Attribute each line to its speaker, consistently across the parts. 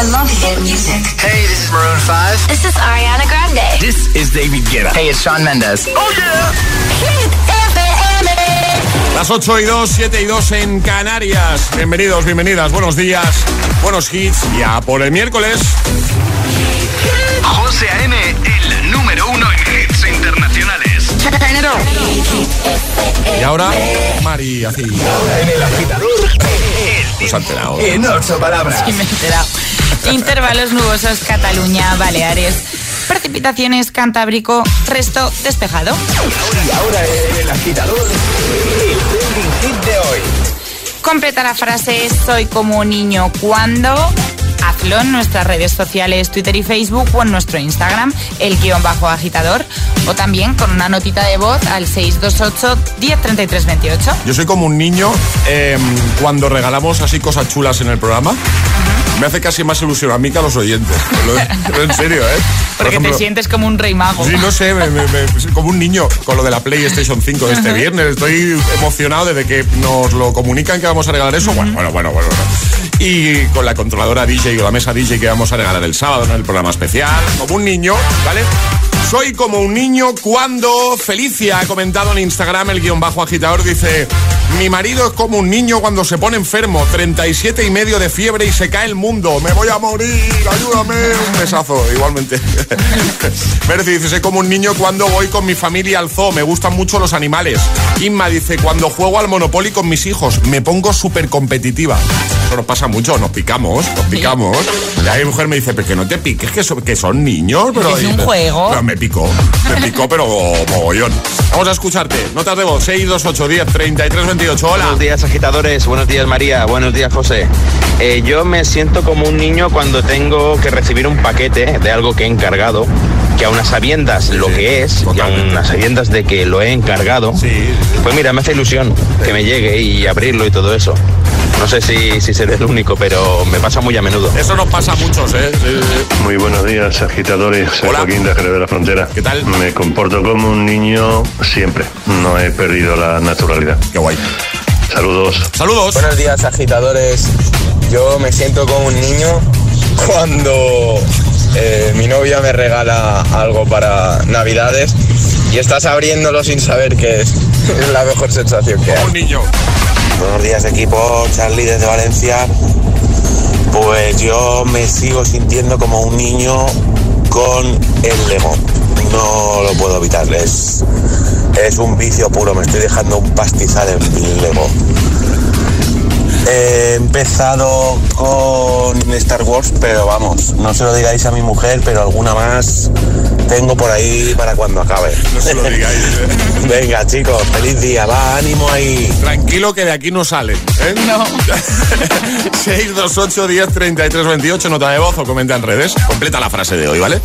Speaker 1: I love hit music.
Speaker 2: Hey, this is Maroon 5.
Speaker 1: This is Ariana Grande.
Speaker 2: This is David Guetta. Hey, it's Sean Mendes.
Speaker 1: Oh yeah. Hit FM.
Speaker 3: Las 8 y 2, 7 y 2 en Canarias. Bienvenidos, bienvenidas, buenos días, buenos hits. Ya por el miércoles.
Speaker 4: José A.M., el número uno en hits internacionales.
Speaker 3: Y ahora, Mari, así.
Speaker 4: En el agitador,
Speaker 3: ha enterado.
Speaker 4: en ocho palabras.
Speaker 5: Sí, me he enterado. Intervalos nubosos, Cataluña, Baleares. Precipitaciones, Cantábrico, resto despejado.
Speaker 4: Y ahora el agitador, el hit de hoy.
Speaker 5: Completa la frase Soy como un niño cuando. Hazlo en nuestras redes sociales, Twitter y Facebook o en nuestro Instagram, el guion bajo agitador. O también con una notita de voz al 628 103328.
Speaker 3: Yo soy como un niño eh, cuando regalamos así cosas chulas en el programa. Me hace casi más ilusión a mí que a los oyentes. Lo- en serio, ¿eh? Por
Speaker 5: Porque
Speaker 3: ejemplo,
Speaker 5: te sientes como un rey mago.
Speaker 3: Sí, no sé, me- me- me- como un niño con lo de la PlayStation 5 de este viernes. Estoy emocionado desde que nos lo comunican que vamos a regalar eso. Bueno, bueno, bueno, bueno. bueno. Y con la controladora DJ o la mesa DJ que vamos a regalar el sábado en el programa especial. Como un niño, ¿vale? Soy como un niño cuando Felicia ha comentado en Instagram el guion bajo agitador dice mi marido es como un niño cuando se pone enfermo 37 y medio de fiebre y se cae el mundo. Me voy a morir ayúdame un besazo igualmente. Mercy dice soy como un niño cuando voy con mi familia al zoo me gustan mucho los animales Inma dice cuando juego al Monopoly con mis hijos me pongo súper competitiva eso nos pasa mucho nos picamos nos picamos. Y ahí mi mujer me dice pero que no te piques que son, que son niños pero
Speaker 5: Es un juego.
Speaker 3: pero me picó, me picó, pero mogollón. Vamos a escucharte. Notas de voz 628 10 33 28. Hola.
Speaker 6: Buenos días agitadores, buenos días María, buenos días José. Eh, yo me siento como un niño cuando tengo que recibir un paquete de algo que he encargado, que a unas sabiendas lo que es, y a unas sabiendas de que lo he encargado, pues mira, me hace ilusión que me llegue y abrirlo y todo eso. No sé si, si seré el único, pero me pasa muy a menudo.
Speaker 3: Eso nos pasa a muchos, ¿eh? Sí, sí, sí.
Speaker 7: Muy buenos días, agitadores. Soy
Speaker 3: Hola.
Speaker 7: Joaquín de Jerez de la Frontera.
Speaker 3: ¿Qué tal?
Speaker 7: Me comporto como un niño siempre. No he perdido la naturalidad.
Speaker 3: Qué guay.
Speaker 7: Saludos.
Speaker 3: Saludos.
Speaker 8: Buenos días agitadores. Yo me siento como un niño cuando eh, mi novia me regala algo para navidades y estás abriéndolo sin saber qué es. Es la mejor sensación que hay.
Speaker 3: un niño.
Speaker 9: Buenos días equipo, Charlie desde Valencia. Pues yo me sigo sintiendo como un niño con el Lego. No lo puedo evitar, es, es un vicio puro, me estoy dejando un pastizal en Lego. He empezado con Star Wars, pero vamos, no se lo digáis a mi mujer, pero alguna más tengo por ahí para cuando acabe.
Speaker 3: No se lo digáis. ¿eh?
Speaker 9: Venga chicos, feliz día, va, ánimo ahí.
Speaker 3: Tranquilo que de aquí no sale. ¿eh?
Speaker 5: No.
Speaker 3: 628 10 33 28. Nota de voz o comenta en redes. Completa la frase de hoy, ¿vale?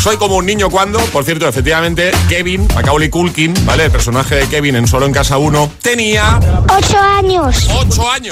Speaker 3: Soy como un niño cuando, por cierto, efectivamente, Kevin, Macaulay Culkin, ¿vale? El personaje de Kevin en Solo en Casa 1, tenía
Speaker 10: Ocho años.
Speaker 3: 8 años.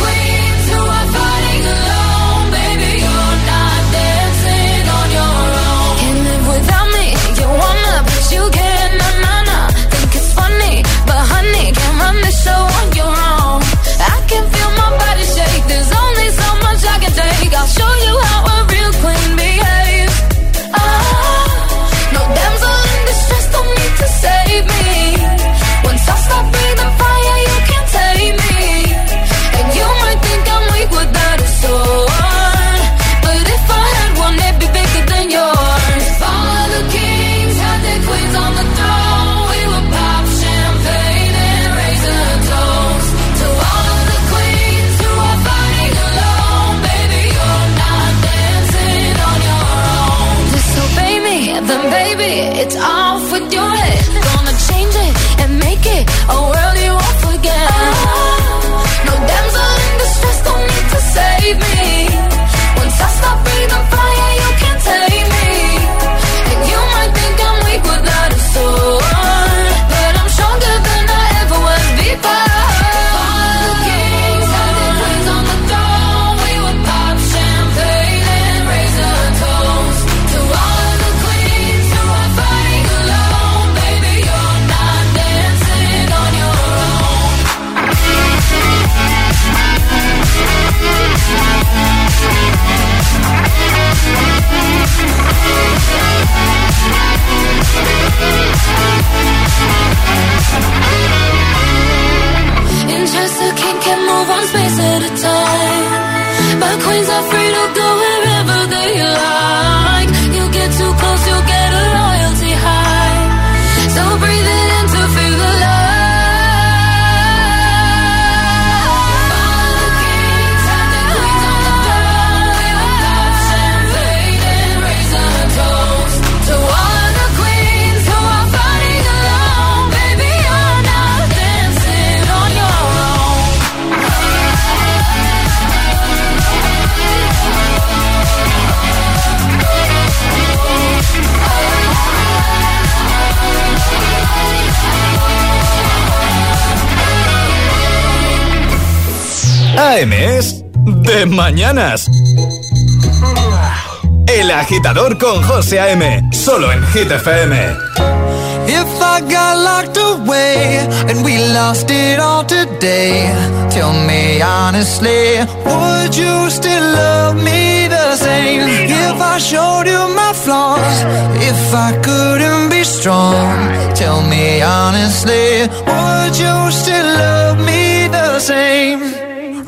Speaker 4: AM es de mañanas. El agitador con José A.M. Solo en Hit FM.
Speaker 11: If I got locked away and we lost it all today, tell me honestly, would you still love me the same? If I showed you my flaws, if I couldn't be strong, tell me honestly, would you still love me the same?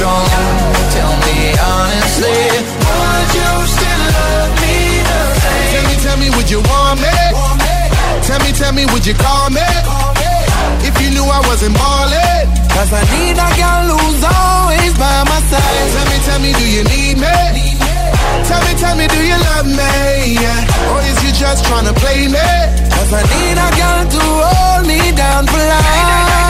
Speaker 11: strong, tell me honestly, would you still love me the same?
Speaker 12: Tell me, tell me, would you want me? Tell me, tell me, would you call me? If you knew I wasn't ballin'.
Speaker 11: Cause I need a girl who's always by my side.
Speaker 12: Tell me, tell me, do you need me? Tell me, tell me, do you love me? Yeah. Or is you just tryna play me?
Speaker 11: Cause I need a girl to hold me down for life.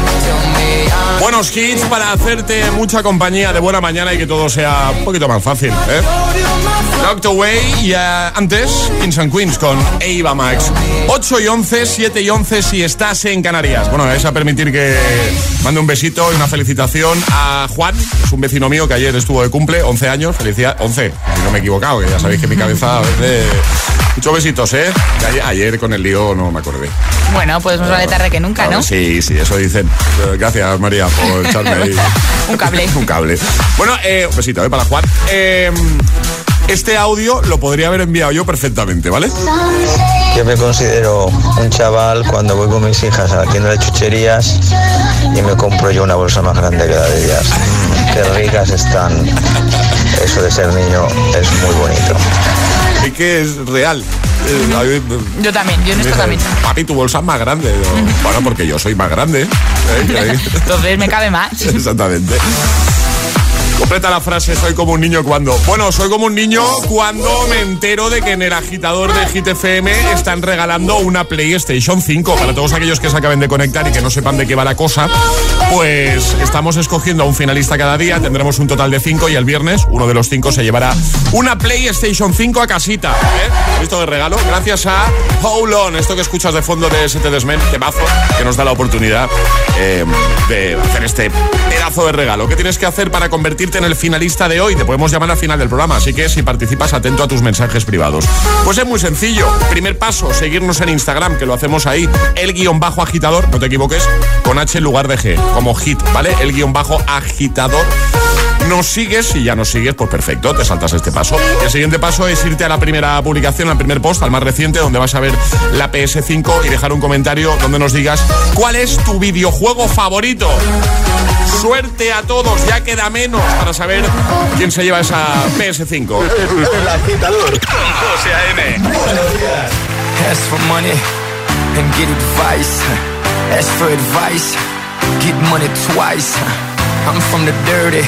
Speaker 3: Buenos hits para hacerte mucha compañía de buena mañana y que todo sea un poquito más fácil. ¿eh? Locked Away y eh, antes Kings and Queens con Ava Max. 8 y 11, 7 y 11 si estás en Canarias. Bueno, es a permitir que mande un besito y una felicitación a Juan, es un vecino mío que ayer estuvo de cumple, 11 años, felicidad, 11, si no me he equivocado, que ya sabéis que mi cabeza a veces... Muchos besitos, ¿eh? Ayer, ayer con el lío no me acordé.
Speaker 5: Bueno, pues más vale tarde que nunca, ¿no?
Speaker 3: Sí, sí, eso dicen. Eh, Gracias, María, por echarme ahí.
Speaker 5: Un cable.
Speaker 3: un cable. Bueno, eh, un besito, ¿eh? Para Juan. Eh, este audio lo podría haber enviado yo perfectamente, ¿vale?
Speaker 13: Yo me considero un chaval cuando voy con mis hijas a la tienda de chucherías y me compro yo una bolsa más grande que la de ellas.
Speaker 14: qué ricas están. Eso de ser niño es muy bonito.
Speaker 3: Que es real. Eh, mí,
Speaker 5: Yo también, yo en esto también.
Speaker 3: Papi, tu bolsa es más grande. Yo, Bueno, porque yo soy más grande. ¿eh?
Speaker 5: Entonces me cabe más.
Speaker 3: Exactamente. Completa la frase, soy como un niño cuando. Bueno, soy como un niño cuando me entero de que en el agitador de Hit están regalando una PlayStation 5. Para todos aquellos que se acaben de conectar y que no sepan de qué va la cosa, pues estamos escogiendo a un finalista cada día. Tendremos un total de 5 y el viernes uno de los 5 se llevará una PlayStation 5 a casita. ¿eh? Esto de regalo, gracias a Hold On, esto que escuchas de fondo de ST Desmen, temazo, que nos da la oportunidad eh, de hacer este pedazo de regalo. ¿Qué tienes que hacer para convertirte en el finalista de hoy? Te podemos llamar al final del programa, así que si participas, atento a tus mensajes privados. Pues es muy sencillo. Primer paso, seguirnos en Instagram, que lo hacemos ahí, el guion bajo agitador, no te equivoques, con H en lugar de G, como hit, ¿vale? El guion bajo agitador. Nos sigues y ya nos sigues, pues perfecto, te saltas este paso. Y el siguiente paso es irte a la primera publicación, al primer post, al más reciente, donde vas a ver la PS5 y dejar un comentario donde nos digas cuál es tu videojuego favorito. Suerte a todos, ya queda menos para saber quién se lleva esa PS5.
Speaker 4: El agitador con José A.M. Buenos días.
Speaker 15: Ask for money and get advice. Ask for advice, get money twice. I'm from the dirty,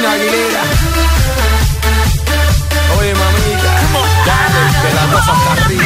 Speaker 15: Christina Aguilera. Oye, mamita, dale de las dos hasta arriba.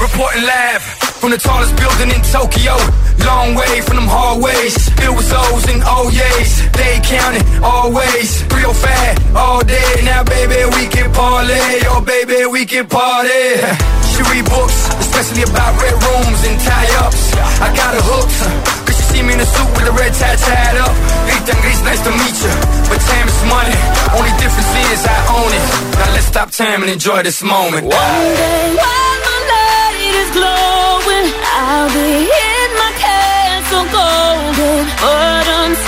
Speaker 15: Reporting live from the tallest building in Tokyo. Long way from them hallways. Filled with O's and oh O's. They counting always. Real fat all day. Now, baby, we can parlay. Oh, baby, we can party. She read books, especially about red rooms and tie ups. I got her hooked. Cause she see me in a suit with a red tie tied up. Rita Grease, nice to meet you. But time is money. Only difference is I own it. Now let's stop time and enjoy this moment.
Speaker 10: One day while my light is glowing, I'll be in my castle golden. But until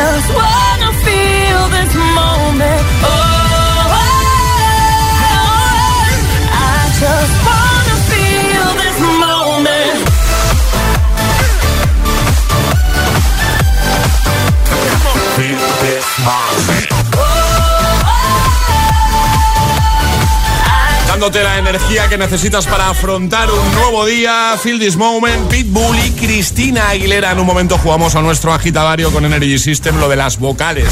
Speaker 10: just wanna feel this moment. Oh, oh, oh, I just wanna feel this moment. Feel this moment.
Speaker 3: dándote la energía que necesitas para afrontar un nuevo día. Feel this moment, Pitbull y Cristina Aguilera. En un momento jugamos a nuestro agitadario con Energy System, lo de las vocales.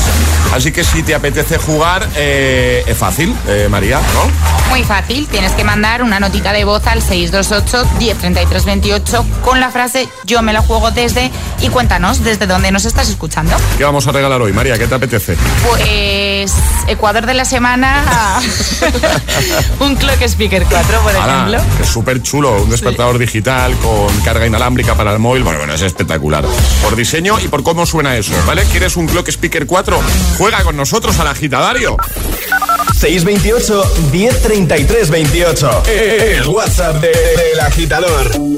Speaker 3: Así que si te apetece jugar, eh, es fácil, eh, María, ¿no?
Speaker 5: Muy fácil, tienes que mandar una notita de voz al 628-103328 con la frase Yo me la juego desde y cuéntanos desde dónde nos estás escuchando.
Speaker 3: ¿Qué vamos a regalar hoy, María? ¿Qué te apetece?
Speaker 5: Pues Ecuador de la semana, un clock speaker 4, por ejemplo.
Speaker 3: Es súper chulo, un despertador digital con carga inalámbrica para el móvil. Bueno, bueno, es espectacular. Por diseño y por cómo suena eso, ¿vale? ¿Quieres un clock speaker 4? Juega con nosotros al agitadario.
Speaker 10: 628 1033 28. El WhatsApp del
Speaker 16: de, de
Speaker 10: agitador.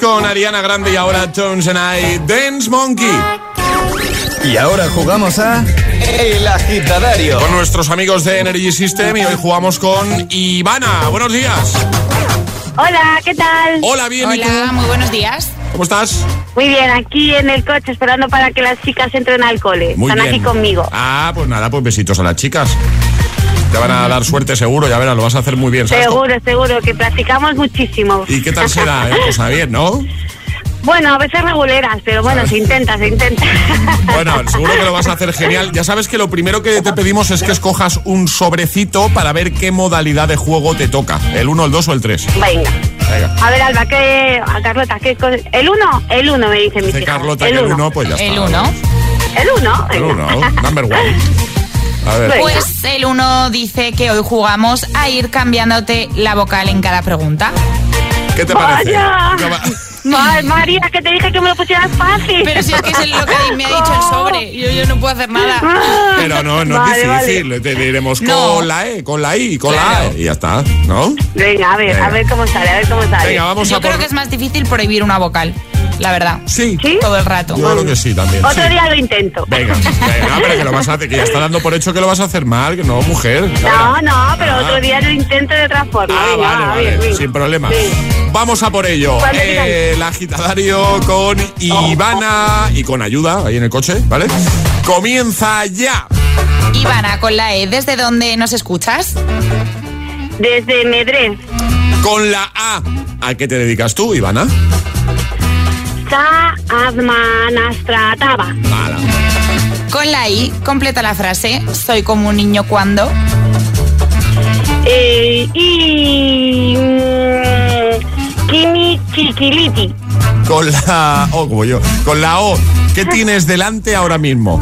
Speaker 3: Con Ariana Grande y ahora Tones and I Dance Monkey.
Speaker 10: Y ahora jugamos a El Agitadario.
Speaker 3: Con nuestros amigos de Energy System y hoy jugamos con Ivana. Buenos días.
Speaker 17: Hola, ¿qué tal?
Speaker 3: Hola, bien. ¿y tú?
Speaker 5: Hola, muy buenos días.
Speaker 3: ¿Cómo estás?
Speaker 17: Muy bien, aquí en el coche esperando para que las chicas entren al cole.
Speaker 3: Muy
Speaker 17: Están
Speaker 3: bien.
Speaker 17: aquí conmigo.
Speaker 3: Ah, pues nada, pues besitos a las chicas. Te van a dar suerte seguro, ya verás, lo vas a hacer muy bien, ¿sabes?
Speaker 17: Seguro, seguro, que practicamos muchísimo.
Speaker 3: ¿Y qué tal será? Eh? Pues a bien, ¿no?
Speaker 17: Bueno, a veces reguleras, pero bueno, se intenta, se intenta.
Speaker 3: Bueno, seguro que lo vas a hacer genial. Ya sabes que lo primero que te pedimos es que escojas un sobrecito para ver qué modalidad de juego te toca. ¿El 1, el 2 o el 3?
Speaker 17: Venga.
Speaker 3: Venga.
Speaker 17: A ver, Alba, ¿qué, a Carlota, ¿qué cosa? ¿El uno? El uno, me dice mi
Speaker 3: Dice
Speaker 17: hija.
Speaker 3: Carlota que el 1, pues ya está.
Speaker 5: El 1.
Speaker 17: El uno.
Speaker 3: El
Speaker 17: venga.
Speaker 3: 1, number one. A ver.
Speaker 5: Pues el 1 dice que hoy jugamos a ir cambiándote la vocal en cada pregunta.
Speaker 3: ¿Qué te parece?
Speaker 17: Vaya.
Speaker 3: ¿Qué va-
Speaker 17: Ma- María, que te dije que me lo pusieras fácil.
Speaker 5: Pero si es que es lo que me ha dicho el sobre, yo, yo no puedo hacer nada.
Speaker 3: Pero no, no
Speaker 17: Vale,
Speaker 3: es
Speaker 17: vale.
Speaker 3: difícil. Te diremos
Speaker 5: No.
Speaker 3: con la E, con la I, con la. A. Y ya está, ¿no?
Speaker 17: Venga, a ver,
Speaker 3: Venga.
Speaker 17: a ver cómo sale, a ver cómo sale.
Speaker 3: Venga, vamos
Speaker 5: Yo
Speaker 3: a
Speaker 5: creo
Speaker 3: por...
Speaker 5: que es más difícil prohibir una vocal, la verdad.
Speaker 3: Sí,
Speaker 17: ¿Sí?
Speaker 5: Todo el rato.
Speaker 3: yo creo que sí también.
Speaker 17: Otro
Speaker 3: sí.
Speaker 17: día lo intento.
Speaker 3: Venga, venga, pero que lo vas a hacer, que ya está dando por hecho que lo vas a hacer mal, que no, mujer.
Speaker 17: No, no, pero
Speaker 3: Ah.
Speaker 17: otro día lo intento de otra forma.
Speaker 3: Ah,
Speaker 17: Venga,
Speaker 3: vale,
Speaker 17: va,
Speaker 3: vale,
Speaker 17: bien, bien.
Speaker 3: sin problema.
Speaker 17: Sí.
Speaker 3: Vamos a por ello. Eh, el agitadario con Ivana y con ayuda ahí en el coche, ¿vale? Comienza ya.
Speaker 5: Ivana, con la E, ¿desde dónde nos escuchas?
Speaker 17: Desde Medrés.
Speaker 3: Con la A. ¿A qué te dedicas tú, Ivana?
Speaker 17: Sa Admanastrataba.
Speaker 3: Mala.
Speaker 5: Con la I, completa la frase. Soy como un niño cuando.
Speaker 17: Eh, y. mm, Kimi Chiquiliti.
Speaker 3: Con la O, como yo. Con la O. ¿Qué tienes delante ahora mismo?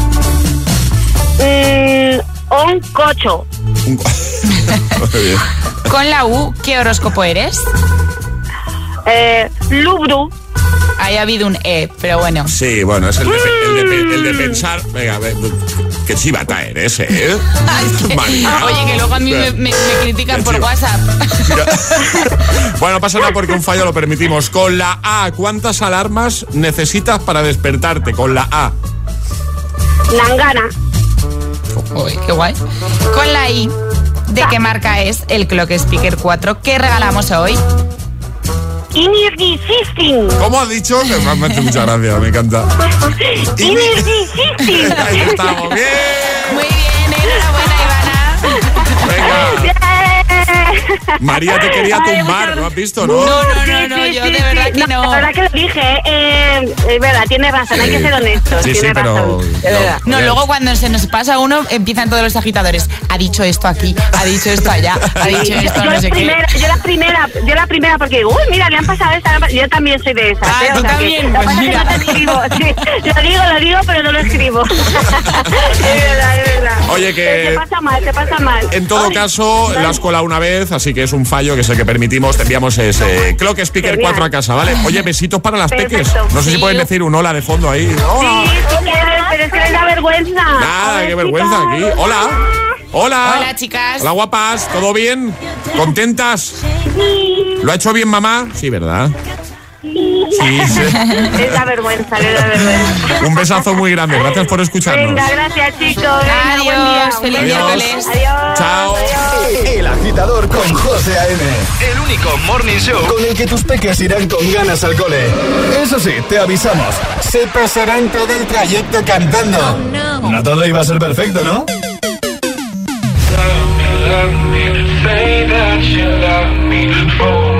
Speaker 17: Mm, un cocho.
Speaker 3: Un- Muy bien.
Speaker 5: Con la U, ¿qué horóscopo eres?
Speaker 17: Eh, Lubru.
Speaker 5: Ahí ha habido un E, pero bueno.
Speaker 3: Sí, bueno, es el de, el de el de pensar. Venga, a ver, que chivata eres, ¿eh? María.
Speaker 5: Oye, que luego a mí me, me- me critican por WhatsApp.
Speaker 3: Bueno, pasa nada porque un fallo lo permitimos. Con la A, ¿cuántas alarmas necesitas para despertarte? Con la A.
Speaker 17: Nangana.
Speaker 5: Uy, qué guay. Con la I, ¿de qué marca es el Clock Speaker 4 que regalamos hoy?
Speaker 17: System.
Speaker 3: ¿Cómo has dicho? Me me ha hecho mucha gracia, me encanta.
Speaker 17: System.
Speaker 3: Ahí estamos, bien.
Speaker 5: Muy bien,
Speaker 3: María te quería tumbar, ¿lo has visto, no?
Speaker 5: No, no, no, no, yo de verdad que no.
Speaker 17: La verdad que lo dije, eh, es verdad, tienes razón, hay que ser honestos.
Speaker 3: Sí, sí, pero...
Speaker 5: No, luego cuando se nos pasa uno, empiezan todos los agitadores. Ha dicho esto aquí, ha dicho esto allá, ha dicho
Speaker 17: yo,
Speaker 5: esto
Speaker 17: yo
Speaker 5: no
Speaker 17: la
Speaker 5: sé qué.
Speaker 17: primera, yo la primera, yo la primera porque uy, mira, le han pasado esta, yo también soy de esas.
Speaker 5: Ah,
Speaker 17: ¿eh?
Speaker 5: tú
Speaker 17: O sea que
Speaker 5: también,
Speaker 17: lo
Speaker 5: pues
Speaker 17: que pasa es que
Speaker 5: mira.
Speaker 17: no te escribo, sí, lo digo, lo digo, pero no lo escribo. es verdad, es verdad.
Speaker 3: Oye, que-
Speaker 17: Te pasa mal, te pasa mal.
Speaker 3: En todo
Speaker 17: Ay,
Speaker 3: caso, la has colado una vez, así que es un fallo que es el que permitimos. Te enviamos ese Clock Speaker
Speaker 17: Genial.
Speaker 3: 4 a casa, ¿vale? Oye, besitos para las
Speaker 17: Perfecto.
Speaker 3: peques. No sé si
Speaker 17: Sí.
Speaker 3: pueden decir un hola de fondo ahí. Hola.
Speaker 17: Sí, sí pero es que les da vergüenza.
Speaker 3: Nada,
Speaker 17: ver,
Speaker 3: qué vergüenza aquí. Hola. Hola.
Speaker 5: Hola, chicas.
Speaker 3: Hola, guapas. ¿Todo bien? ¿Contentas? ¿Lo ha hecho bien mamá? Sí, ¿verdad? Sí, sí.
Speaker 17: Les da vergüenza, les da vergüenza.
Speaker 3: Un besazo muy grande. Gracias por escucharnos.
Speaker 17: Venga, gracias chicos. Venga, buen día.
Speaker 5: Adiós, feliz
Speaker 3: Adiós.
Speaker 5: miércoles.
Speaker 17: Adiós.
Speaker 3: Chao.
Speaker 10: El agitador con José A.M.
Speaker 2: El único morning show
Speaker 10: Con el que tus peques irán con ganas al cole. Eso sí, te avisamos. Se pasarán todo el trayecto cantando. No todo iba a ser perfecto, ¿no?
Speaker 16: Say that you love me, fool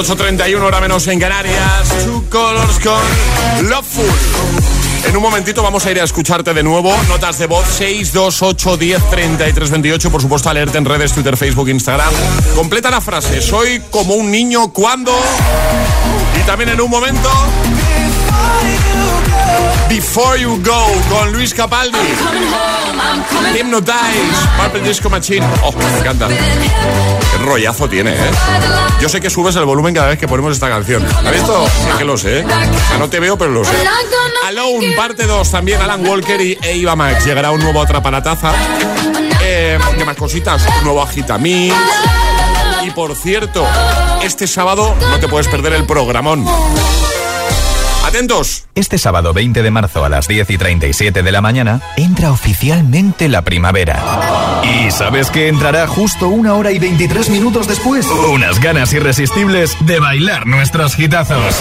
Speaker 3: 8.31 hora menos en Canarias. Two Colors con Loveful. En un momentito vamos a ir a escucharte de nuevo. Notas de voz 628 10 33 28. Por supuesto, alerte en redes, Twitter, Facebook, Instagram. Completa la frase. Soy como un niño cuando. Y también en un momento. Before You Go con Luis Capaldi. Hypnotize, Purple Disco Machine. Oh, me encanta. Rollazo tiene, ¿eh? Yo sé que subes el volumen cada vez que ponemos esta canción. ¿Has visto? Que lo sé. ¿eh? O sea, no te veo, pero lo sé. Alone, parte 2, también Alan Walker y Eva Max. Llegará un nuevo Atrapanataza. Eh, ¿Qué más cositas? Un nuevo Agitamix. Y por cierto, este sábado no te puedes perder el programón. Atentos.
Speaker 4: Este sábado 20 de marzo a las 10 y 37 de la mañana entra oficialmente la primavera. ¿Y sabes que entrará justo una hora y 23 minutos después? Unas ganas irresistibles de bailar nuestros hitazos.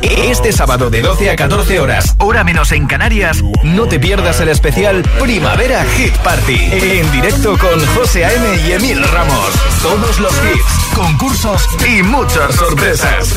Speaker 4: Este sábado de 12 a 14 horas, hora menos en Canarias, no te pierdas el especial Primavera Hit Party. En directo con José A.M. y Emil Ramos. Todos los hits, concursos y muchas sorpresas.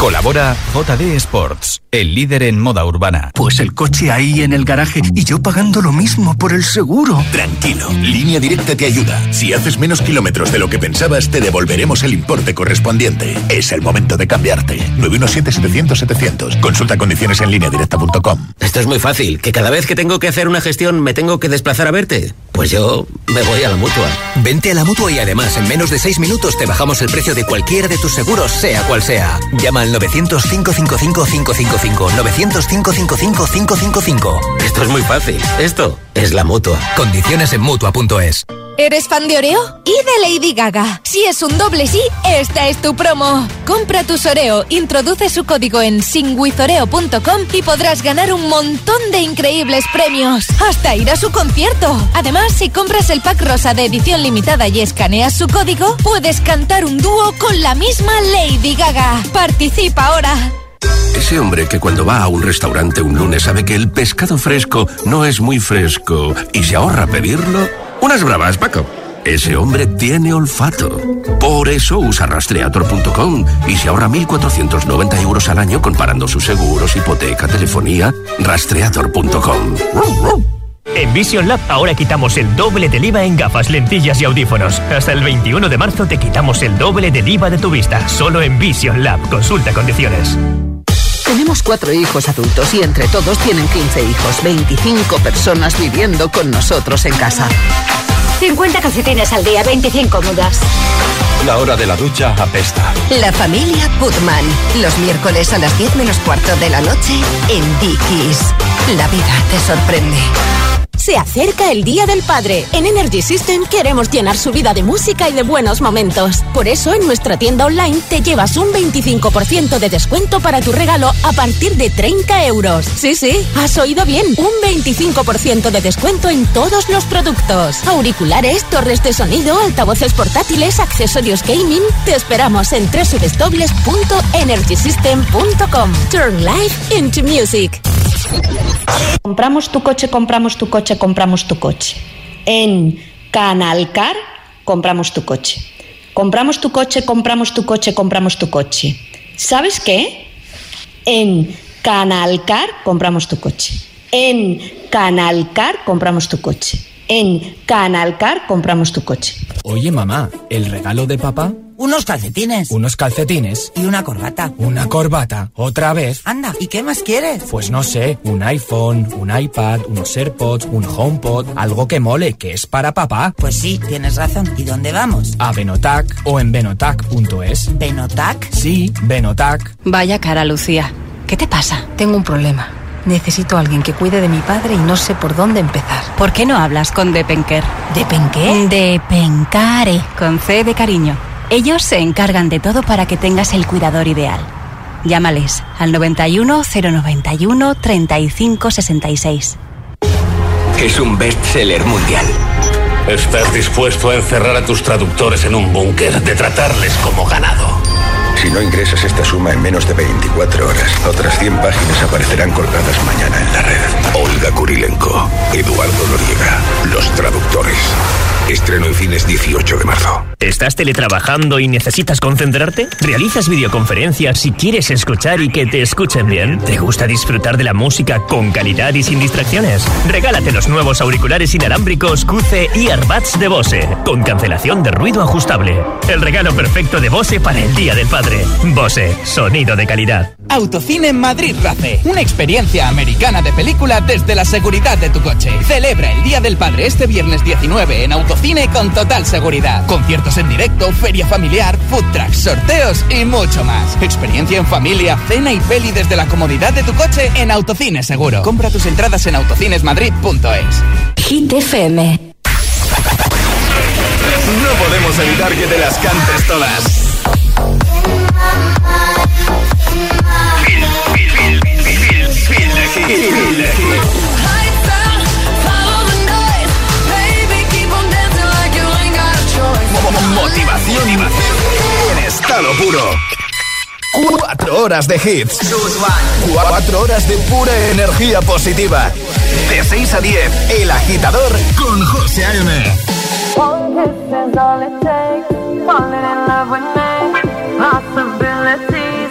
Speaker 4: Colabora JD Sports, el líder en moda urbana.
Speaker 18: Pues el coche ahí en el garaje y yo pagando lo mismo por el seguro.
Speaker 19: Tranquilo, Línea Directa te ayuda. Si haces menos kilómetros de lo que pensabas, te devolveremos el importe correspondiente. Es el momento de cambiarte. 917-700-700. Consulta condiciones en lineadirecta.com.
Speaker 20: Esto es muy fácil, que cada vez que tengo que hacer una gestión me tengo que desplazar a verte. Pues yo me voy a la mutua. Vente a la mutua y además en menos de seis minutos te bajamos el precio de cualquiera de tus seguros, sea cual sea. Llama al 900-555-555. 900-555-555. Esto es muy fácil. Esto es la mutua. Condiciones en mutua.es.
Speaker 21: ¿Eres fan de Oreo? Y de Lady Gaga. Si es un doble sí, esta es tu promo. Compra tus Oreo, introduce su código en singwithoreo.com y podrás ganar un montón de increíbles premios. Hasta ir a su concierto. Además, si compras el pack rosa de edición limitada y escaneas su código, puedes cantar un dúo con la misma Lady Gaga. Participa ahora.
Speaker 22: Ese hombre que cuando va a un restaurante un lunes sabe que el pescado fresco no es muy fresco y se ahorra pedirlo. Unas bravas, Paco. Ese hombre tiene olfato. Por eso usa rastreator.com y se ahorra 1.490 euros al año comparando sus seguros, hipoteca, telefonía. Rastreator.com.
Speaker 23: En Vision Lab ahora quitamos el doble del IVA en gafas, lentillas y audífonos. Hasta el 21 de marzo te quitamos el doble del IVA de tu vista. Solo en Vision Lab. Consulta condiciones.
Speaker 24: Tenemos cuatro hijos adultos y entre todos tienen 15 hijos, 25 personas viviendo con nosotros en casa.
Speaker 25: 50 calcetines al día, 25 mudas.
Speaker 26: La hora de la ducha apesta.
Speaker 27: La familia Putman. Los miércoles a las 10 menos cuarto de la noche en Dickies. La vida te sorprende.
Speaker 28: Se acerca el Día del Padre. En Energy System queremos llenar su vida de música y de buenos momentos. Por eso en nuestra tienda online te llevas un 25% de descuento para tu regalo a partir de 30 euros. Sí, sí, has oído bien. Un 25% de descuento en todos los productos. Auriculares, torres de sonido, altavoces portátiles, accesorios gaming. Te esperamos en www.energysystem.com. Turn life into music.
Speaker 29: Compramos tu coche, compramos tu coche, compramos tu coche. En Canalcar compramos tu coche. Compramos tu coche, compramos tu coche, compramos tu coche. ¿Sabes qué? En Canalcar compramos tu coche. En Canalcar compramos tu coche. En Canalcar compramos tu coche.
Speaker 30: Oye, mamá, ¿el regalo de papá?
Speaker 31: Unos calcetines.
Speaker 30: Unos calcetines.
Speaker 31: Y una corbata.
Speaker 30: Una corbata. ¿Otra vez?
Speaker 31: Anda, ¿y qué más quieres?
Speaker 30: Pues no sé, un iPhone, un iPad, unos AirPods, un HomePod, algo que mole, que es para papá.
Speaker 31: Pues sí, tienes razón. ¿Y dónde vamos?
Speaker 30: A Benotac o en benotac.es.
Speaker 31: ¿Benotac?
Speaker 30: Sí, Benotac.
Speaker 32: Vaya cara, Lucía. ¿Qué te pasa? Tengo un problema. Necesito a alguien que cuide de mi padre y no sé por dónde empezar. ¿Por qué no hablas con Depenker?
Speaker 31: ¿Depenqué?
Speaker 32: Depencare. Con C de cariño. Ellos se encargan de todo para que tengas el cuidador ideal. Llámales al 91 091 35 66.
Speaker 33: Es un bestseller mundial.
Speaker 34: Estás dispuesto a encerrar a tus traductores en un búnker, de tratarles como ganado.
Speaker 9: Si no ingresas esta suma en menos de 24 horas, otras 100 páginas aparecerán colgadas mañana en la red.
Speaker 19: Olga Kurilenko, Eduardo Noriega, Los Traductores. Estreno en cines 18 de marzo.
Speaker 23: ¿Estás teletrabajando y necesitas concentrarte? ¿Realizas videoconferencias si quieres escuchar y que te escuchen bien? ¿Te gusta disfrutar de la música con calidad y sin distracciones? Regálate los nuevos auriculares inalámbricos QC Earbuds de Bose, con cancelación de ruido ajustable. El regalo perfecto de Bose para el Día del Padre. Bose, sonido de calidad.
Speaker 35: Autocine Madrid Race. Una experiencia americana de película desde la seguridad de tu coche. Celebra el Día del Padre este viernes 19 en Autocine con total seguridad. Conciertos en directo, feria familiar, food trucks, sorteos y mucho más. Experiencia en familia, cena y peli desde la comodidad de tu coche en Autocine Seguro. Compra tus entradas en autocinesmadrid.es.
Speaker 27: Hit FM.
Speaker 4: No podemos evitar que te las cantes todas. Motivación en estado puro. Cuatro horas de hits. Cuatro horas de pura energía positiva. De 6 a 10, El Agitador con José A.M.
Speaker 36: Possibilities,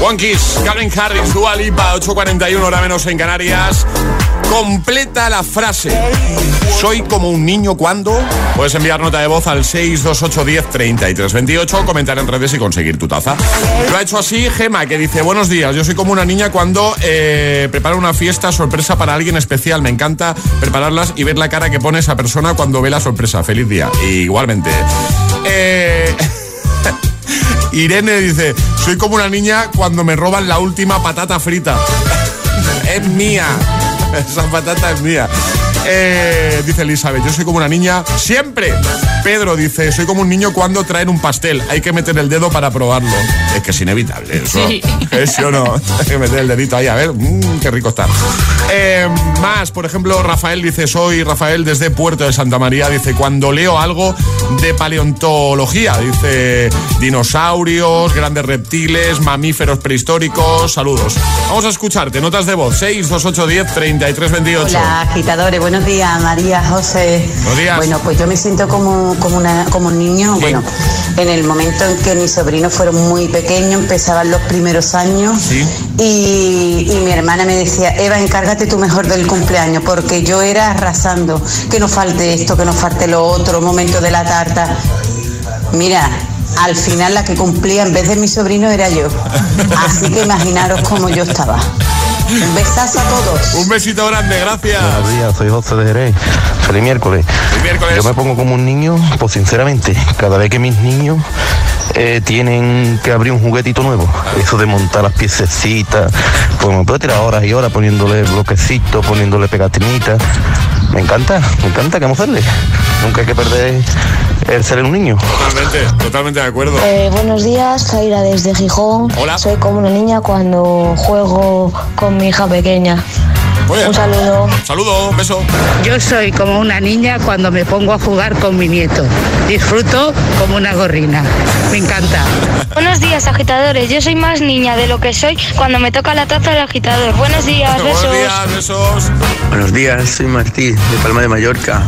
Speaker 36: One Kiss,
Speaker 3: Harris, Dua Lipa, 8.41 hora menos en Canarias. Completa la frase. Soy como un niño cuando. Puedes enviar nota de voz al 628103328, comentar en redes y conseguir tu taza. Lo ha hecho así Gema, que dice: Buenos días, yo soy como una niña cuando eh, preparo una fiesta sorpresa para alguien especial. Me encanta prepararlas y ver la cara que pone esa persona cuando ve la sorpresa. Feliz día. igualmente. Eh. Irene dice, soy como una niña cuando me roban la última patata frita. es mía. Esa patata es mía. Eh, dice Elizabeth, yo soy como una niña siempre. Pedro dice, soy como un niño cuando traen un pastel. Hay que meter el dedo para probarlo. Es que es inevitable eso.
Speaker 5: Sí.
Speaker 3: ¿Es o no? Hay que meter el dedito ahí, a ver, mmm, qué rico está. Eh, más, por ejemplo, Rafael dice, soy Rafael desde Puerto de Santa María. Dice, cuando leo algo de paleontología, dice, dinosaurios, grandes reptiles, mamíferos prehistóricos. Saludos. Vamos a escucharte, notas de voz, 62810 3328.
Speaker 37: Hola, agitadores, buenos días, María, José.
Speaker 3: Buenos días.
Speaker 37: Bueno, pues yo me siento como, como, una, como un niño. Bueno, en el momento en que mis sobrinos fueron muy pequeños, empezaban los primeros años. Y, y mi hermana me decía, Eva, encárgate tú mejor del cumpleaños, porque yo era arrasando, que no falte esto, que no falte lo otro, momento de la tarta. Mira, al final la que cumplía en vez de mi sobrino era yo. Así que imaginaros cómo yo estaba. Un besazo a todos.
Speaker 3: Un besito grande, gracias.
Speaker 38: Buenos días, soy José de Jerez. Feliz miércoles. Yo me pongo como un niño, pues sinceramente, cada vez que mis niños eh, tienen que abrir un juguetito nuevo, eso de montar las piececitas, pues me puedo tirar horas y horas poniéndole bloquecitos, poniéndole pegatinitas. Me encanta, me encanta, ¿qué vamos a hacerle? Nunca hay que perder el ser un niño.
Speaker 3: Totalmente, totalmente de acuerdo.
Speaker 39: Eh, buenos días, Jaira desde Gijón.
Speaker 3: Hola.
Speaker 39: Soy como una niña cuando juego con mi hija pequeña. Un saludo.
Speaker 3: Saludo, un beso.
Speaker 40: Yo soy como una niña cuando me pongo a jugar con mi nieto. Disfruto como una gorrina. Me encanta.
Speaker 41: Buenos días, agitadores. Yo soy más niña de lo que soy cuando me toca la taza del agitador. Buenos días, besos.
Speaker 3: Buenos días, besos.
Speaker 42: Buenos días, soy Martí, de Palma de Mallorca.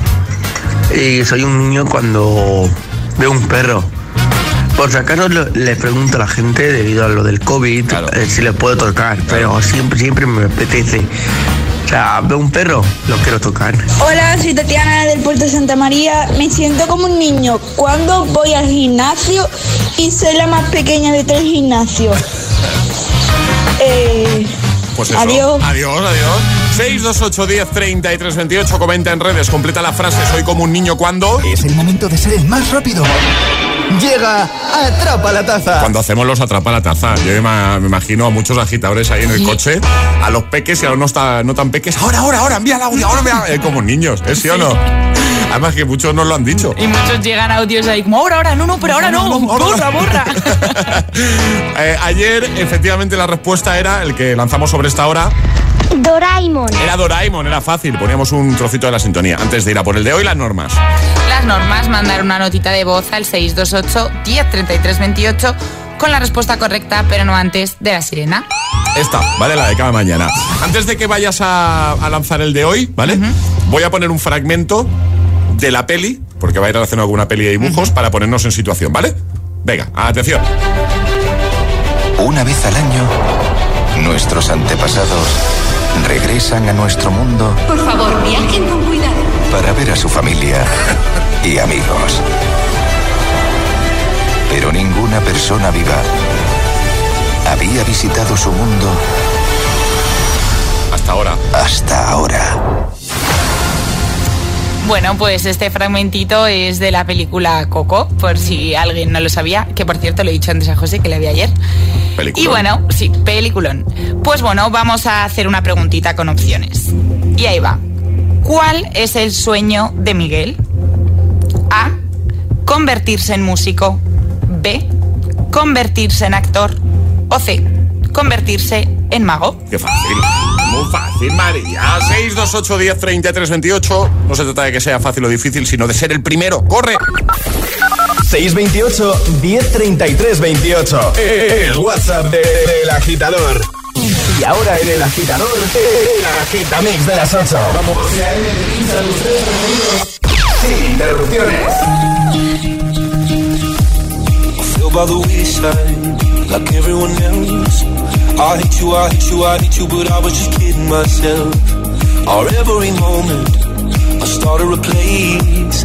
Speaker 42: Y soy un niño cuando veo un perro. Por si acaso le pregunto a la gente, debido a lo del COVID, eh, si le puedo tocar, pero siempre, siempre me apetece. O sea, veo un perro, lo quiero tocar.
Speaker 43: Hola, soy Tatiana del Puerto de Santa María. Me siento como un niño cuando voy al gimnasio y soy la más pequeña de tres gimnasios. Eh,
Speaker 3: Pues eso.
Speaker 43: Adiós.
Speaker 3: Adiós, adiós. 628 10 33 28. Comenta en redes. Completa la frase. Soy como un niño cuando.
Speaker 4: Es el momento de ser el más rápido. Llega Atrapa la Taza.
Speaker 3: Cuando hacemos los atrapa la taza. Yo me, me imagino a muchos agitadores ahí en el coche. A los peques y a los no, tan- no tan peques. Ahora, ahora, ahora, envía el audio. Ahora envía. Eh, como niños. ¿Es sí o no? Además que muchos nos lo han dicho.
Speaker 5: Y muchos llegan audios ahí como, ahora, ahora, no, no, pero ahora no, borra, borra.
Speaker 3: Eh, ayer, efectivamente, la respuesta era el que lanzamos sobre esta hora.
Speaker 41: Doraemon.
Speaker 3: Era Doraemon, era fácil. Poníamos un trocito de la sintonía. Antes de ir a por el de hoy, las normas.
Speaker 5: Las normas, mandar una notita de voz al 628 1033 28 con la respuesta correcta, pero no antes de la sirena.
Speaker 3: Esta, ¿vale? La de cada mañana. Antes de que vayas a, a lanzar el de hoy, ¿vale? Voy a poner un fragmento de la peli, porque va a ir relacionado con una peli de dibujos, para ponernos en situación, ¿vale? Venga, atención.
Speaker 44: Una vez al año, nuestros antepasados regresan a nuestro mundo
Speaker 45: Por favor, viajen con cuidado.
Speaker 44: para ver a su familia y amigos. Pero ninguna persona viva había visitado su mundo
Speaker 3: hasta ahora.
Speaker 44: Hasta ahora.
Speaker 5: Bueno, pues este fragmentito es de la película Coco, por si alguien no lo sabía, que por cierto le he dicho antes a José que la vi ayer.
Speaker 3: Peliculón.
Speaker 5: Y bueno, sí, peliculón. Pues bueno, vamos a hacer una preguntita con opciones. Y ahí va. ¿Cuál es el sueño de Miguel? A. Convertirse en músico. B. Convertirse en actor. O C. Convertirse en mago.
Speaker 3: Qué fácil. Muy fácil, María. 628 10 33 28. No se trata de que sea fácil o difícil, sino de ser el primero. ¡Corre!
Speaker 4: 628 1033 28. El WhatsApp de- del agitador. Y ahora en el agitador, el agitamix de las 8. Vamos. Sin interrupciones.
Speaker 46: by the wayside like everyone else. I hate you, I hate you, I hate you, but I was just kidding myself. Our every moment, I started a place.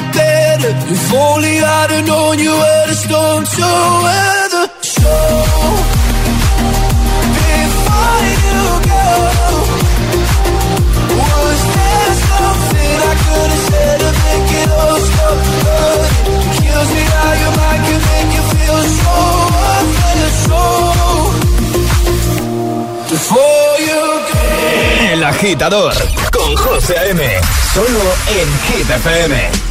Speaker 11: If only I'd have known you were storm.
Speaker 4: El agitador con José A.M. Solo en Hit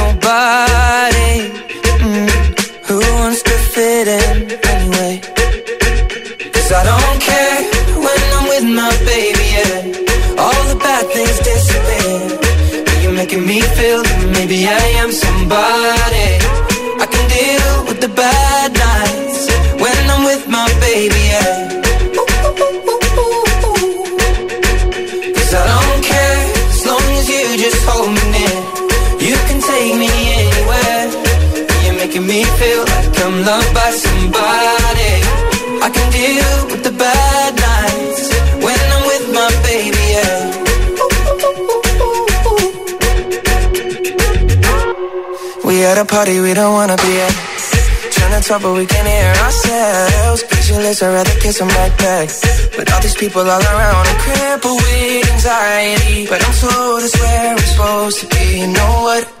Speaker 47: nobody. Mm, Who wants to fit in anyway? Cause I don't care when I'm with my baby, yeah. All the bad things disappear. You're making me feel maybe I I'm loved by somebody. I can deal with the bad nights when I'm with my baby, yeah. We at a party we don't wanna be at. Trying to talk but we can't hear ourselves. Pictureless, I'd rather kiss them right back. But all these people all around, I'm crippled with anxiety. But I'm told it's where I'm supposed to be. You know what?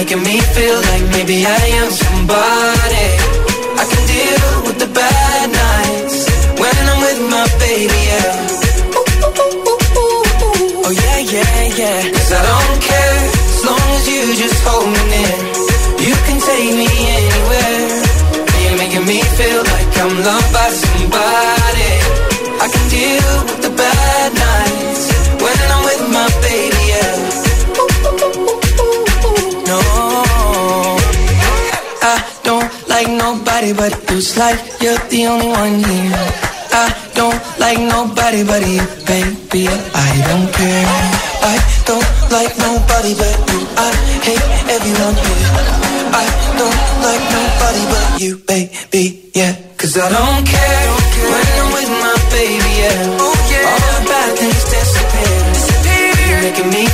Speaker 47: Making me feel like maybe I am somebody. I can deal with the bad nights when I'm with my baby, yeah. Oh yeah, yeah, yeah. Cause I don't care as long as you just hold me near. You can take me anywhere. You're making me feel like I'm loved by somebody. I can deal nobody but you. It's like you're the only one here. I don't like nobody but you, baby. I don't care. I don't like nobody but you. I hate everyone here. I don't like nobody but you, baby. Yeah, cause I don't care when I'm with my baby. Yeah, oh, all the bad things disappear. disappear. You're making me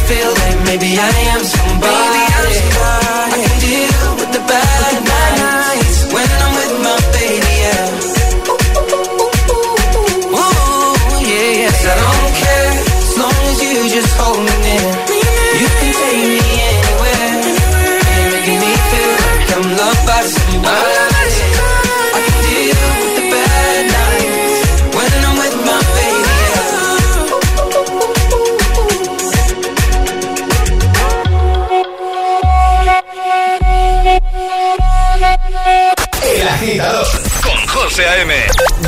Speaker 47: agitador con José A.M.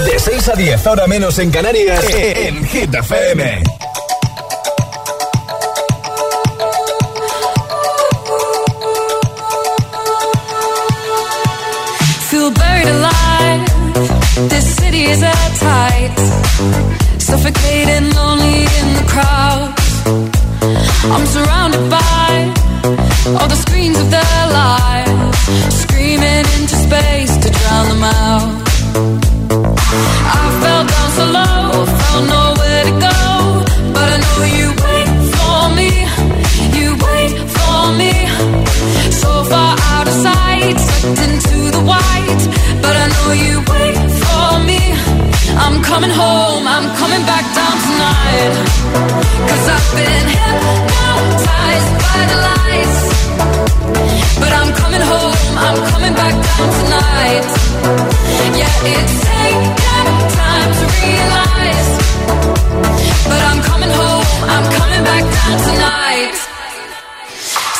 Speaker 46: De 6 a 10, ahora menos en Canarias, en Hit FM.
Speaker 36: Feel buried alive, this city is at tight. Suffocating, lonely in the crowd. I'm surrounded by all the screens of their lives, screaming into space to drown them out. I fell down so low, found nowhere to go, but I know you wait for me, So far out of sight, sucked into the white, but I know you wait for me. I'm coming home, I'm coming back down tonight. Cause I've been hypnotized by the lights. But I'm coming home, I'm coming back down tonight. Yeah, it's taken time to realize. But I'm coming home, I'm coming back down tonight.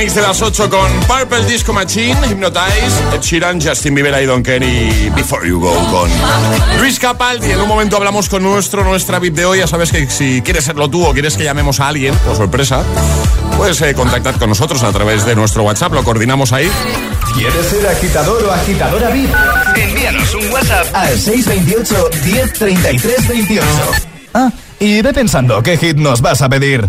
Speaker 3: Agitamix de las 8 con Purple Disco Machine, Hypnotize, Ed Sheeran, Justin Bieber, I Don't Care y Before You Go con Luis Capaldi. En un momento hablamos con nuestro, nuestra VIP de hoy. Ya sabes que si quieres serlo tú o quieres que llamemos a alguien, por sorpresa, puedes eh, contactar con nosotros a través de nuestro WhatsApp. Lo coordinamos ahí.
Speaker 46: ¿Quieres ser agitador o agitadora VIP?
Speaker 4: Envíanos un WhatsApp
Speaker 46: al 628 1033 28. Ah, y ve pensando qué hit nos vas a pedir.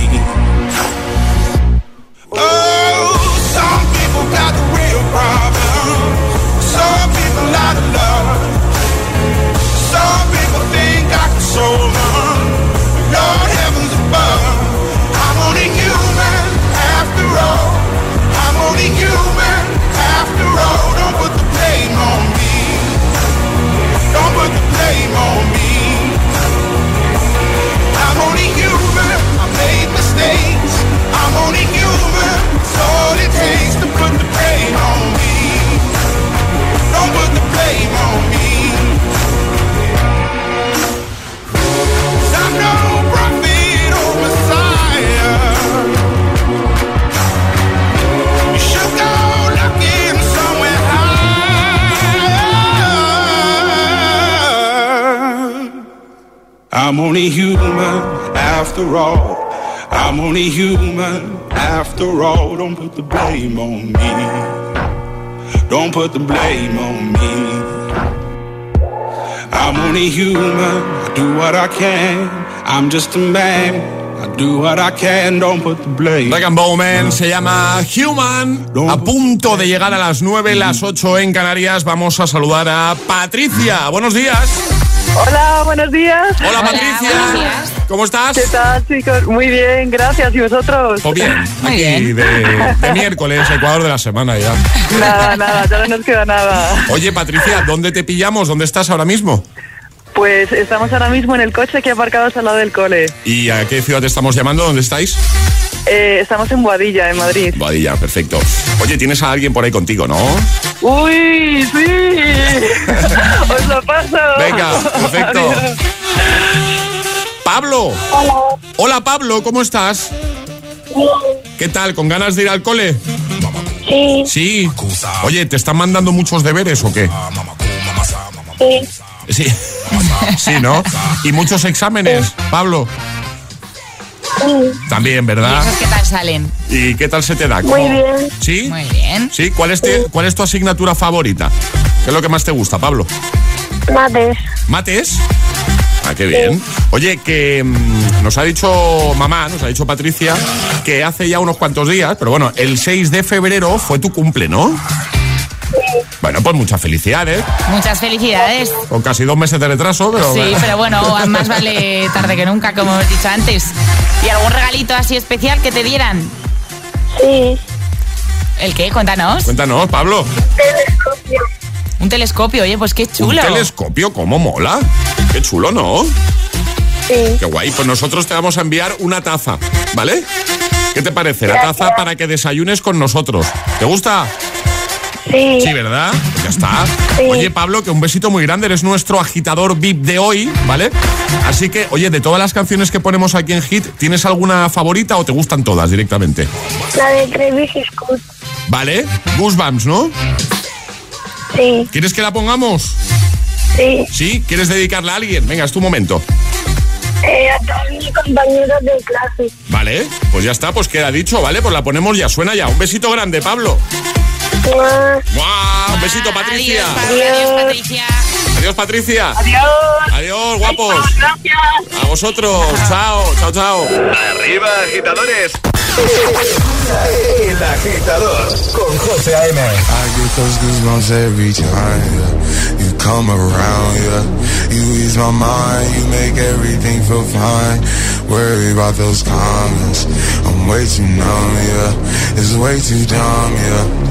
Speaker 48: After all. I'm only human after all. Don't put the blame on me. Don't put the blame on me. I'm only human. I do what I can. I'm just a man. I do what I can. Don't put the blame.
Speaker 3: Black and Bowman se llama Human. A punto de llegar a las 9, las 8 en Canarias. Vamos a saludar a Patricia. Buenos días.
Speaker 49: Hola, buenos días.
Speaker 3: Hola, Patricia. ¿Cómo estás?
Speaker 49: ¿Qué tal, chicos? Muy bien, gracias. ¿Y vosotros?
Speaker 3: Pues bien, aquí De, de miércoles, Ecuador de la semana ya.
Speaker 49: Nada, nada, ya no nos queda nada.
Speaker 3: Oye, Patricia, ¿dónde te pillamos? ¿Dónde estás ahora mismo?
Speaker 49: Pues estamos ahora mismo en el coche que aparcados al lado del cole.
Speaker 3: ¿Y a qué ciudad te estamos llamando? ¿Dónde estáis?
Speaker 49: Eh, estamos en Boadilla, en Madrid.
Speaker 3: Badilla, perfecto. Oye, tienes a alguien por ahí contigo, ¿no?
Speaker 49: ¡Uy, sí! ¡Os lo paso!
Speaker 3: Venga, perfecto. Pablo.
Speaker 50: Hola.
Speaker 3: Hola, Pablo, ¿cómo estás? ¿Qué tal? ¿Con ganas de ir al cole?
Speaker 50: Sí.
Speaker 3: Sí. Oye, ¿te están mandando muchos deberes o qué?
Speaker 50: Sí.
Speaker 3: Sí. Sí, ¿no? ¿Y muchos exámenes, Pablo? También,
Speaker 51: ¿Y
Speaker 3: ¿verdad?
Speaker 51: esos qué tal salen?
Speaker 3: ¿Y qué tal se te da?
Speaker 50: Muy
Speaker 3: ¿Cómo-
Speaker 50: bien.
Speaker 3: ¿Sí?
Speaker 51: Muy bien.
Speaker 3: ¿Sí? ¿Cuál es, te- ¿Cuál es tu asignatura favorita? ¿Qué es lo que más te gusta, Pablo?
Speaker 50: Mates.
Speaker 3: ¿Mates? Ah, qué bien. Oye, que mm, nos ha dicho mamá, nos ha dicho Patricia, que hace ya unos cuantos días, pero bueno, el 6 de febrero fue tu cumple, ¿no? Bueno, pues muchas felicidades.
Speaker 51: Muchas felicidades.
Speaker 3: Con casi dos meses de retraso, pero...
Speaker 51: Sí, pero bueno, más vale tarde que nunca, como hemos dicho antes. ¿Y algún regalito así especial que te dieran?
Speaker 50: Sí.
Speaker 51: ¿El qué? Cuéntanos.
Speaker 3: Cuéntanos, Pablo.
Speaker 50: Telescopio.
Speaker 51: Un telescopio, oye, pues qué chulo.
Speaker 3: Un telescopio, ¿cómo mola? Qué chulo, ¿no?
Speaker 50: Sí.
Speaker 3: Qué guay. Pues nosotros te vamos a enviar una taza, ¿vale? ¿Qué te parece? La taza para que desayunes con nosotros. ¿Te gusta?
Speaker 50: Sí.
Speaker 3: Sí, ¿verdad? Ya está.
Speaker 50: Sí.
Speaker 3: Oye, Pablo, que un besito muy grande. Eres nuestro agitador VIP de hoy, ¿vale? Así que, oye, de todas las canciones que ponemos aquí en Hit, ¿tienes alguna favorita o te gustan todas directamente?
Speaker 50: La de Travis Scott.
Speaker 3: ¿Vale? Goosebumps, ¿no?
Speaker 50: Sí.
Speaker 3: ¿Quieres que la pongamos?
Speaker 50: Sí.
Speaker 3: ¿Sí? ¿Quieres dedicarla a alguien? Venga, es tu momento.
Speaker 50: Eh, a todos mis compañeros de clase.
Speaker 3: Vale, pues ya está, pues queda dicho, ¿vale? Pues la ponemos ya, suena ya. Un besito grande, Pablo. ¡Guau! Un besito, Patricia.
Speaker 51: Adiós, Patricia.
Speaker 3: Adiós, Patricia.
Speaker 49: Adiós.
Speaker 3: Adiós, guapos.
Speaker 49: Gracias.
Speaker 3: A vosotros. Chao, chao, chao.
Speaker 46: Arriba, agitadores. El agitador con José A.M.
Speaker 12: I get those goosebumps every time yeah. you come around. Yeah, you ease my mind, you make everything feel fine. Worry about those comments, I'm way too numb. Yeah, it's way too dumb. Yeah,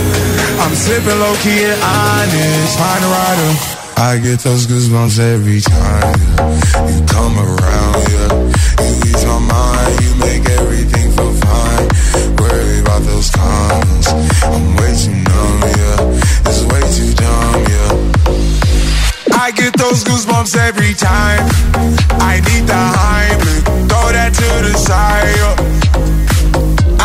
Speaker 12: I'm sipping low key and honest. Find a rider. I get those goosebumps every time yeah. you come around, yeah. You ease my mind, you make everything feel fine. Worry about those comments, I'm way too numb, yeah. It's way too dumb, yeah. I get those goosebumps every time. I need the Heimlich, throw that to the side. Yeah.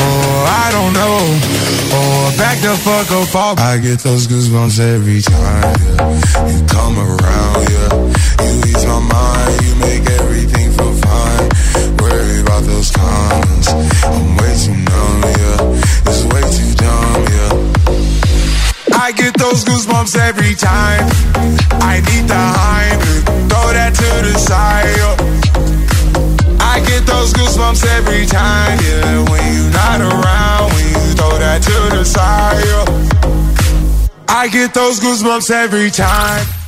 Speaker 12: Or I don't know. Or back the fuck up off. I get those goosebumps every time, yeah. You come around, yeah. You ease my mind, you make everything feel fine. Worry about those comments. I'm way too numb, yeah. It's way too dumb, yeah. I get those goosebumps every time. I need the Heimlich, throw that to the side. Yeah. I get those goosebumps every time, yeah. When you're not around, when you throw that to the side. Yeah. I get those goosebumps every time.